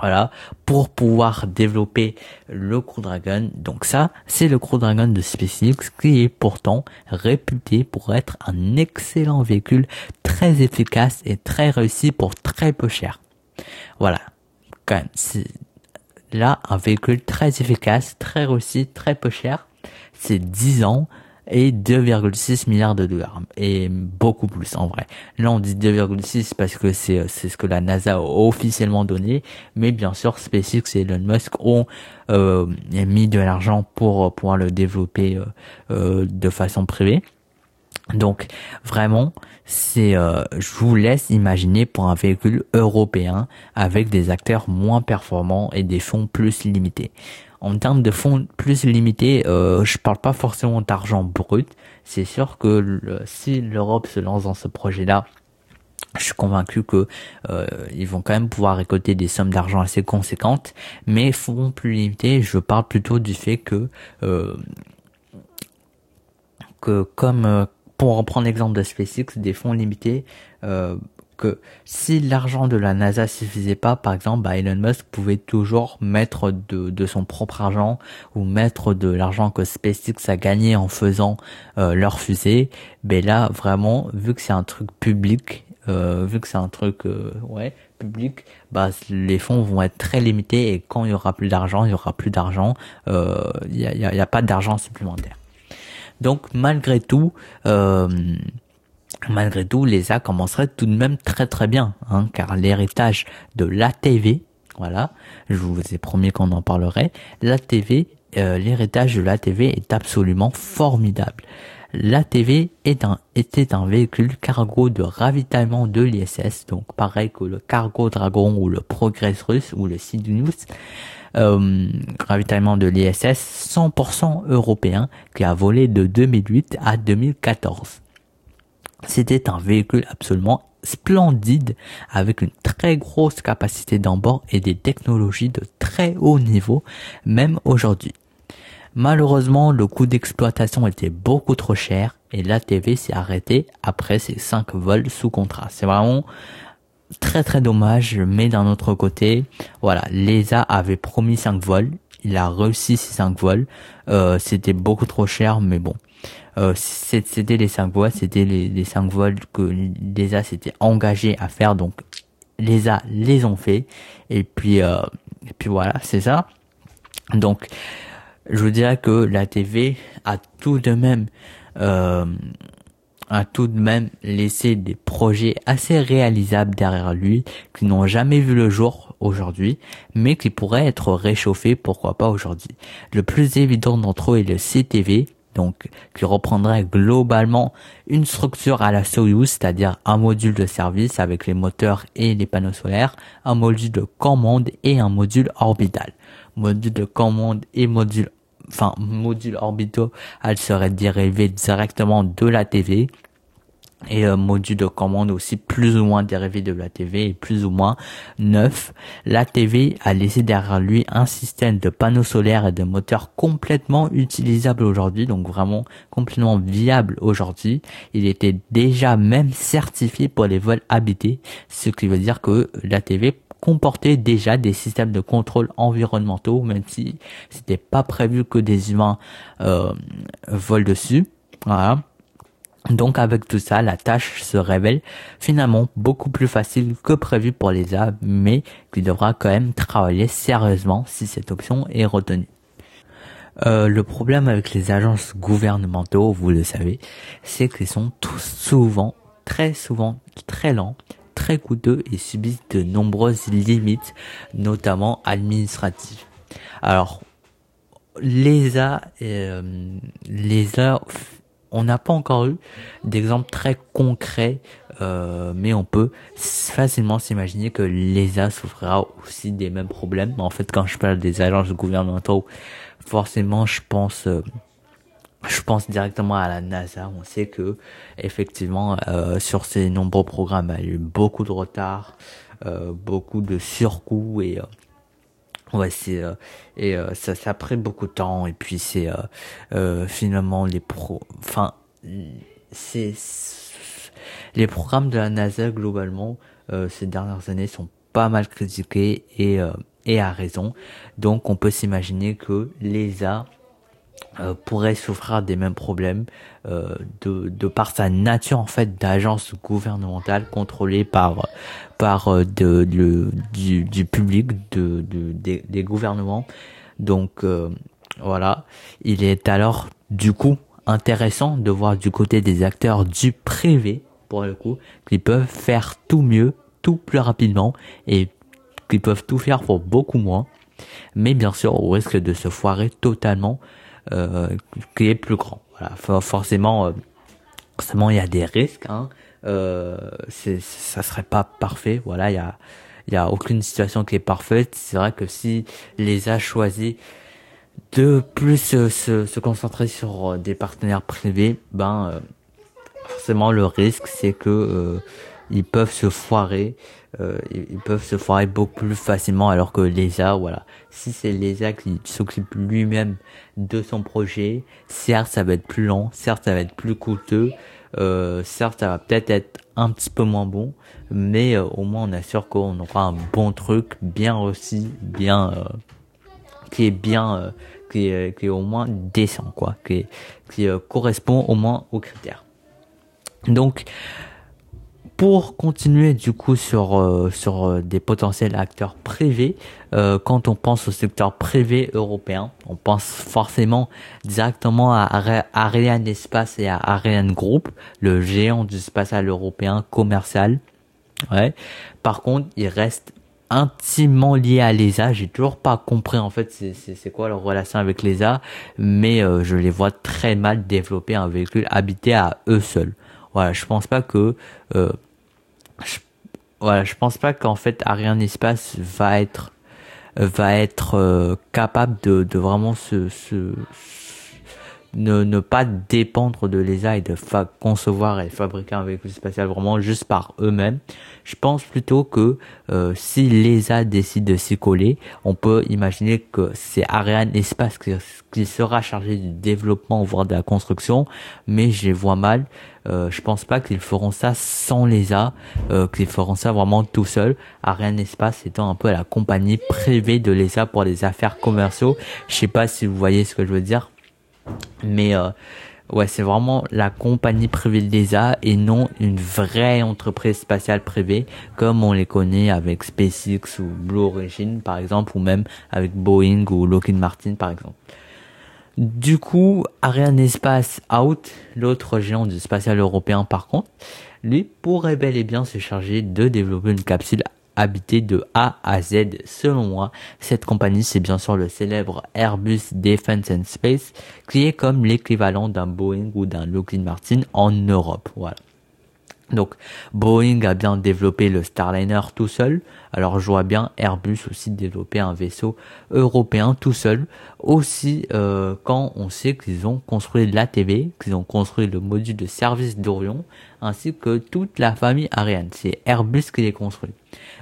voilà, pour pouvoir développer le Crew Dragon. Donc ça, c'est le Crew Dragon de SpaceX qui est pourtant réputé pour être un excellent véhicule très efficace et très réussi pour très peu cher. Voilà, quand c'est là un véhicule très efficace, très réussi, très peu cher. C'est 10 ans, et 2,6 milliards de dollars et beaucoup plus en vrai. Là on dit 2,6 parce que c'est c'est ce que la NASA a officiellement donné, mais bien sûr SpaceX et Elon Musk ont euh, mis de l'argent pour pouvoir le développer euh, euh, de façon privée. Donc vraiment, c'est, euh, je vous laisse imaginer pour un véhicule européen avec des acteurs moins performants et des fonds plus limités en termes de fonds plus limités, euh, je parle pas forcément d'argent brut. C'est sûr que si l'Europe se lance dans ce projet-là, je suis convaincu que euh, ils vont quand même pouvoir récolter des sommes d'argent assez conséquentes, mais fonds plus limités, je parle plutôt du fait que euh, que comme euh, pour reprendre l'exemple de SpaceX, des fonds limités, euh, que si l'argent de la NASA suffisait pas, par exemple, bah, Elon Musk pouvait toujours mettre de, son propre argent ou mettre de l'argent que SpaceX a gagné en faisant euh, leur fusée. Mais là, vraiment, vu que c'est un truc public, euh, vu que c'est un truc euh, ouais public, bah les fonds vont être très limités et quand il y aura plus d'argent, il y aura plus d'argent, il y, a, y, a, pas d'argent supplémentaire. Donc malgré tout, malgré tout, l'ESA commencerait tout de même très très bien, hein, car l'héritage de l'ATV, voilà, je vous ai promis qu'on en parlerait, l'ATV, l'héritage de l'ATV est absolument formidable. L'ATV est était un véhicule cargo de ravitaillement de l'ISS, donc pareil que le Cargo Dragon ou le Progress Russe ou le Sidonius, euh, ravitaillement de l'ISS 100% européen qui a volé de 2008 à 2014. C'était un véhicule absolument splendide avec une très grosse capacité d'embord et des technologies de très haut niveau, même aujourd'hui. Malheureusement, le coût d'exploitation était beaucoup trop cher et l'ATV s'est arrêté après ses 5 vols sous contrat. C'est vraiment très très dommage, mais d'un autre côté, voilà, l'ESA avait promis 5 vols, il a réussi ces 5 vols, euh, c'était beaucoup trop cher, mais bon. Euh, c'était les 5 vols, c'était les, les 5 vols que l'ESA s'était engagé à faire, donc l'ESA les ont fait, et puis, euh, et puis voilà, c'est ça. Donc, je vous dirais que la TV a tout de même euh, a tout de même laissé des projets assez réalisables derrière lui qui n'ont jamais vu le jour aujourd'hui, mais qui pourraient être réchauffés, pourquoi pas aujourd'hui. Le plus évident d'entre eux est le CTV, donc qui reprendrait globalement une structure à la Soyuz, c'est-à-dire un module de service avec les moteurs et les panneaux solaires, un module de commande et un module orbital. Module de commande et module enfin module orbitaux, elle serait dérivée directement de la TV et euh, module de commande aussi plus ou moins dérivé de la TV et plus ou moins neuf. La TV a laissé derrière lui un système de panneaux solaires et de moteurs complètement utilisable aujourd'hui, donc vraiment complètement viable aujourd'hui. Il était déjà même certifié pour les vols habités, ce qui veut dire que la TV comportait déjà des systèmes de contrôle environnementaux, même si c'était pas prévu que des humains euh, volent dessus. Voilà. Donc avec tout ça, la tâche se révèle finalement beaucoup plus facile que prévu pour les A, mais qui devra quand même travailler sérieusement si cette option est retenue. Euh, le problème avec les agences gouvernementaux, vous le savez, c'est qu'ils sont tous souvent, très souvent, très lents très coûteux et subissent de nombreuses limites, notamment administratives. Alors, l'ESA, euh, l'ESA, on n'a pas encore eu d'exemple très concret, euh, mais on peut facilement s'imaginer que l'ESA souffrira aussi des mêmes problèmes. En fait, quand je parle des agences gouvernementales, forcément, je pense euh, je pense directement à la NASA. On sait que effectivement euh, sur ces nombreux programmes, il y a eu beaucoup de retard, euh, beaucoup de surcoûts et euh, ouais c'est euh, et euh, ça ça a pris beaucoup de temps et puis c'est finalement les pro, enfin c'est les programmes de la NASA globalement ces dernières années sont pas mal critiqués et et à raison. Donc on peut s'imaginer que l'ESA euh, pourrait souffrir des mêmes problèmes euh, de, de par sa nature en fait d'agence gouvernementale contrôlée par par euh, de, du, du public de, de des, des, gouvernements. Donc euh, voilà. Il est alors du coup intéressant de voir du côté des acteurs du privé pour le coup qui peuvent faire tout mieux tout plus rapidement et qui peuvent tout faire pour beaucoup moins. Mais bien sûr au risque de se foirer totalement qui est plus grand. Voilà, forcément, euh, forcément il y a des risques. Hein. Euh, ça serait pas parfait. Voilà, il y a, y a aucune situation qui est parfaite. C'est vrai que si les a choisi de plus se, se, concentrer sur des partenaires privés, ben forcément le risque c'est que ils peuvent se foirer, euh, ils peuvent se foirer beaucoup plus facilement alors que l'ESA, voilà. Si c'est l'ESA qui s'occupe lui-même de son projet, certes ça va être plus lent, certes ça va être plus coûteux, euh, certes ça va peut-être être un petit peu moins bon, mais euh, au moins on assure qu'on aura un bon truc, bien aussi, bien euh, qui est bien, euh, qui est, qui est au moins décent quoi, qui, qui correspond au moins aux critères. Donc pour continuer du coup sur euh, sur euh, des potentiels acteurs privés, euh, quand on pense au secteur privé européen, on pense forcément directement à Ariane Espace et à Ariane Group, le géant du spatial européen commercial. Ouais. Par contre, il reste intimement lié à l'ESA. J'ai toujours pas compris en fait c'est quoi leur relation avec l'ESA, mais je les vois très mal développer un véhicule habité à eux seuls. Voilà, je pense pas que je, voilà, je pense pas qu'en fait Ariane Espace va être va être euh, capable de, vraiment se, ne, ne pas dépendre de l'ESA et de concevoir et fabriquer un véhicule spatial vraiment juste par eux-mêmes. Je pense plutôt que euh, si l'ESA décide de s'y coller, on peut imaginer que c'est Ariane Espace qui, qui, sera chargé du développement voire de la construction, mais je les vois mal. Euh, je pense pas qu'ils feront ça sans l'ESA, euh, qu'ils feront ça vraiment tout seul. Ariane Espace étant un peu la compagnie privée de l'ESA pour les affaires commerciaux. Je sais pas si vous voyez ce que je veux dire. Mais euh, ouais, c'est vraiment la compagnie privée de et non une vraie entreprise spatiale privée comme on les connaît avec SpaceX ou Blue Origin par exemple ou même avec Boeing ou Lockheed Martin par exemple. Du coup, Ariane Espace Out, l'autre géant du spatial européen par contre, lui pourrait bel et bien se charger de développer une capsule habité de A à Z. Selon moi, cette compagnie, c'est bien sûr le célèbre Airbus Defence and Space, qui est comme l'équivalent d'un Boeing ou d'un Lockheed Martin en Europe. Voilà. Donc Boeing a bien développé le Starliner tout seul. Alors je vois bien Airbus aussi développer un vaisseau européen tout seul. Aussi euh, quand on sait qu'ils ont construit l'ATV, qu'ils ont construit le module de service d'Orion, ainsi que toute la famille Ariane. C'est Airbus qui les construit.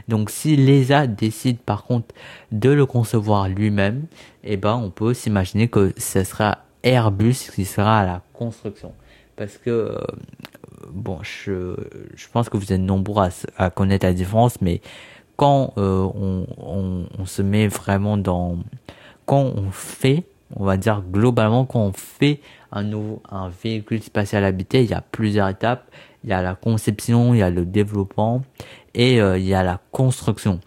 Donc si l'ESA décide par contre de le concevoir lui-même, eh ben on peut s'imaginer que ce sera Airbus qui sera à la construction. Parce que euh, bon, je, je pense que vous êtes nombreux à, connaître la différence, mais quand euh, on, on, on, se met vraiment dans, quand on fait, on va dire globalement, quand on fait un nouveau, un véhicule spatial habité, il y a plusieurs étapes. Il y a la conception, il y a le développement et euh, il y a la construction.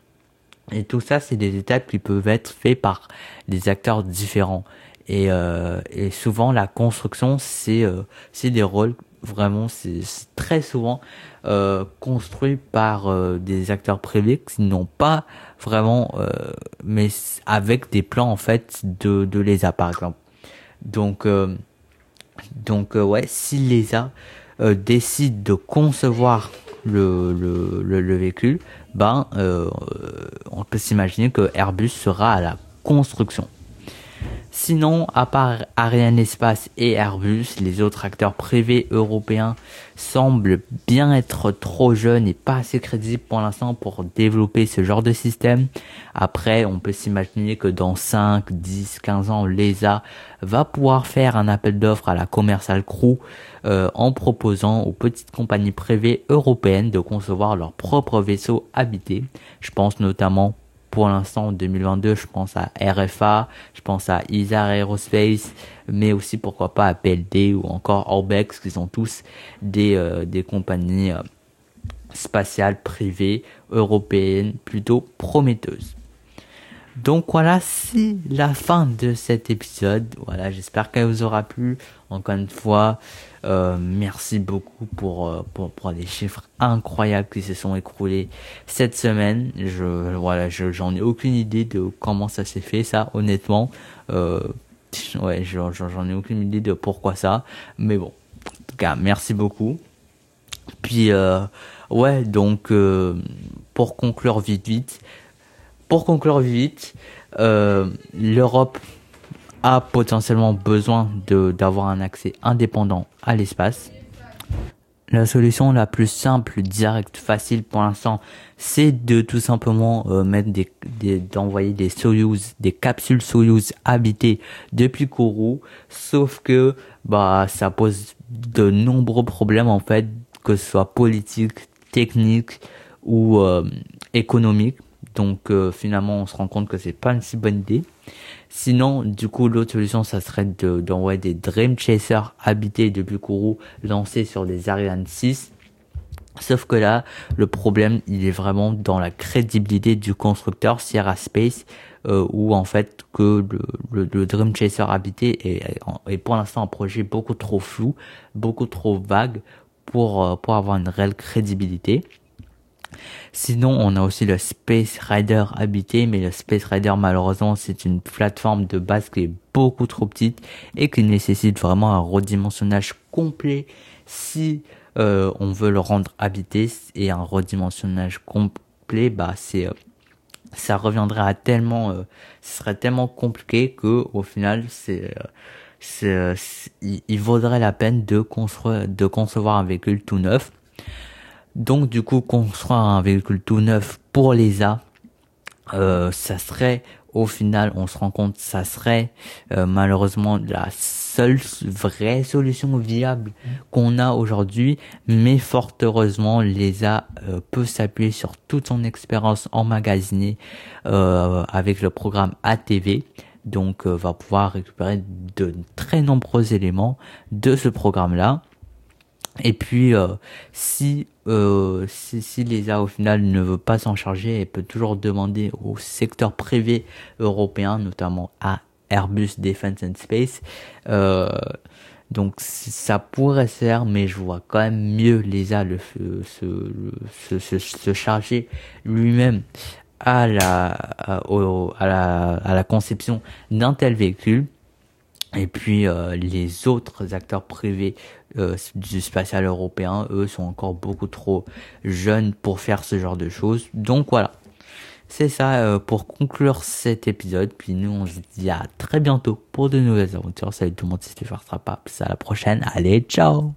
Et tout ça, c'est des étapes qui peuvent être faites par des acteurs différents. Et, euh, et souvent, la construction, c'est euh, des rôles vraiment, c'est très souvent euh, construit par euh, des acteurs privés qui n'ont pas vraiment, mais avec des plans en fait de, de l'ESA par exemple. Donc, donc ouais, si l'ESA décide de concevoir le, le, le, le véhicule, ben on peut s'imaginer que Airbus sera à la construction. Sinon, à part Ariane Espace et Airbus, les autres acteurs privés européens semblent bien être trop jeunes et pas assez crédibles pour l'instant pour développer ce genre de système. Après, on peut s'imaginer que dans 5, 10, 15 ans, l'ESA va pouvoir faire un appel d'offres à la Commercial Crew euh, en proposant aux petites compagnies privées européennes de concevoir leur propre vaisseau habité. Je pense notamment pour l'instant en 2022, je pense à RFA, je pense à Isar Aerospace, mais aussi pourquoi pas à PLD ou encore Orbex, qui sont tous des, euh, compagnies euh, spatiales privées européennes plutôt prometteuses. Donc voilà, c'est la fin de cet épisode. Voilà, j'espère qu'elle vous aura plu. Encore une fois, euh, merci beaucoup pour, euh, pour, pour les chiffres incroyables qui se sont écroulés cette semaine. Je voilà, j'en ai aucune idée de comment ça s'est fait, ça, honnêtement. Euh, ouais, j'en ai aucune idée de pourquoi ça. Mais bon, en tout cas, merci beaucoup. Puis euh, ouais, donc euh, pour conclure vite vite, pour conclure vite, euh, l'Europe a potentiellement besoin d'avoir un accès indépendant à l'espace. La solution la plus simple, directe, facile pour l'instant, c'est de tout simplement euh, mettre des, d'envoyer des Soyuz, des capsules Soyuz habitées depuis Kourou. Sauf que bah ça pose de nombreux problèmes en fait, que ce soit politique, technique ou euh, économique. Donc euh, finalement, on se rend compte que c'est pas une si bonne idée. Sinon, du coup, l'autre solution, ça serait d'envoyer des Dream Chaser habités depuis Kourou lancés sur des Ariane 6. Sauf que là, le problème, il est vraiment dans la crédibilité du constructeur Sierra Space, euh, où en fait que le, le, Dream Chaser habité est, est pour l'instant un projet beaucoup trop flou, beaucoup trop vague pour, euh, pour avoir une réelle crédibilité. Sinon, on a aussi le Space Rider habité, mais le Space Rider, malheureusement, c'est une plateforme de base qui est beaucoup trop petite et qui nécessite vraiment un redimensionnage complet si euh, on veut le rendre habité et un redimensionnage complet, bah c'est euh, ça reviendrait à tellement, euh, ce serait tellement compliqué que au final c'est il, vaudrait la peine de de concevoir un véhicule tout neuf. Donc du coup, construire un véhicule tout neuf pour l'ESA, euh, ça serait au final, on se rend compte, ça serait euh, malheureusement la seule vraie solution viable qu'on a aujourd'hui. Mais fort heureusement, l'ESA euh, peut s'appuyer sur toute son expérience emmagasinée euh, avec le programme ATV. Donc, va pouvoir récupérer de très nombreux éléments de ce programme-là. Et puis, euh, si, euh, si, si l'ESA au final ne veut pas s'en charger, elle peut toujours demander au secteur privé européen, notamment à Airbus Defence and Space. Euh, donc ça pourrait se faire, mais je vois quand même mieux l'ESA le, se, se, se, charger lui-même à la, à, la, à la conception d'un tel véhicule et puis euh, les autres acteurs privés euh, du spatial européen, eux, sont encore beaucoup trop jeunes pour faire ce genre de choses. Donc voilà, c'est ça euh, pour conclure cet épisode. Puis nous, on se dit à très bientôt pour de nouvelles aventures. Salut tout le monde, c'était Farstrapa. À la prochaine. Allez, ciao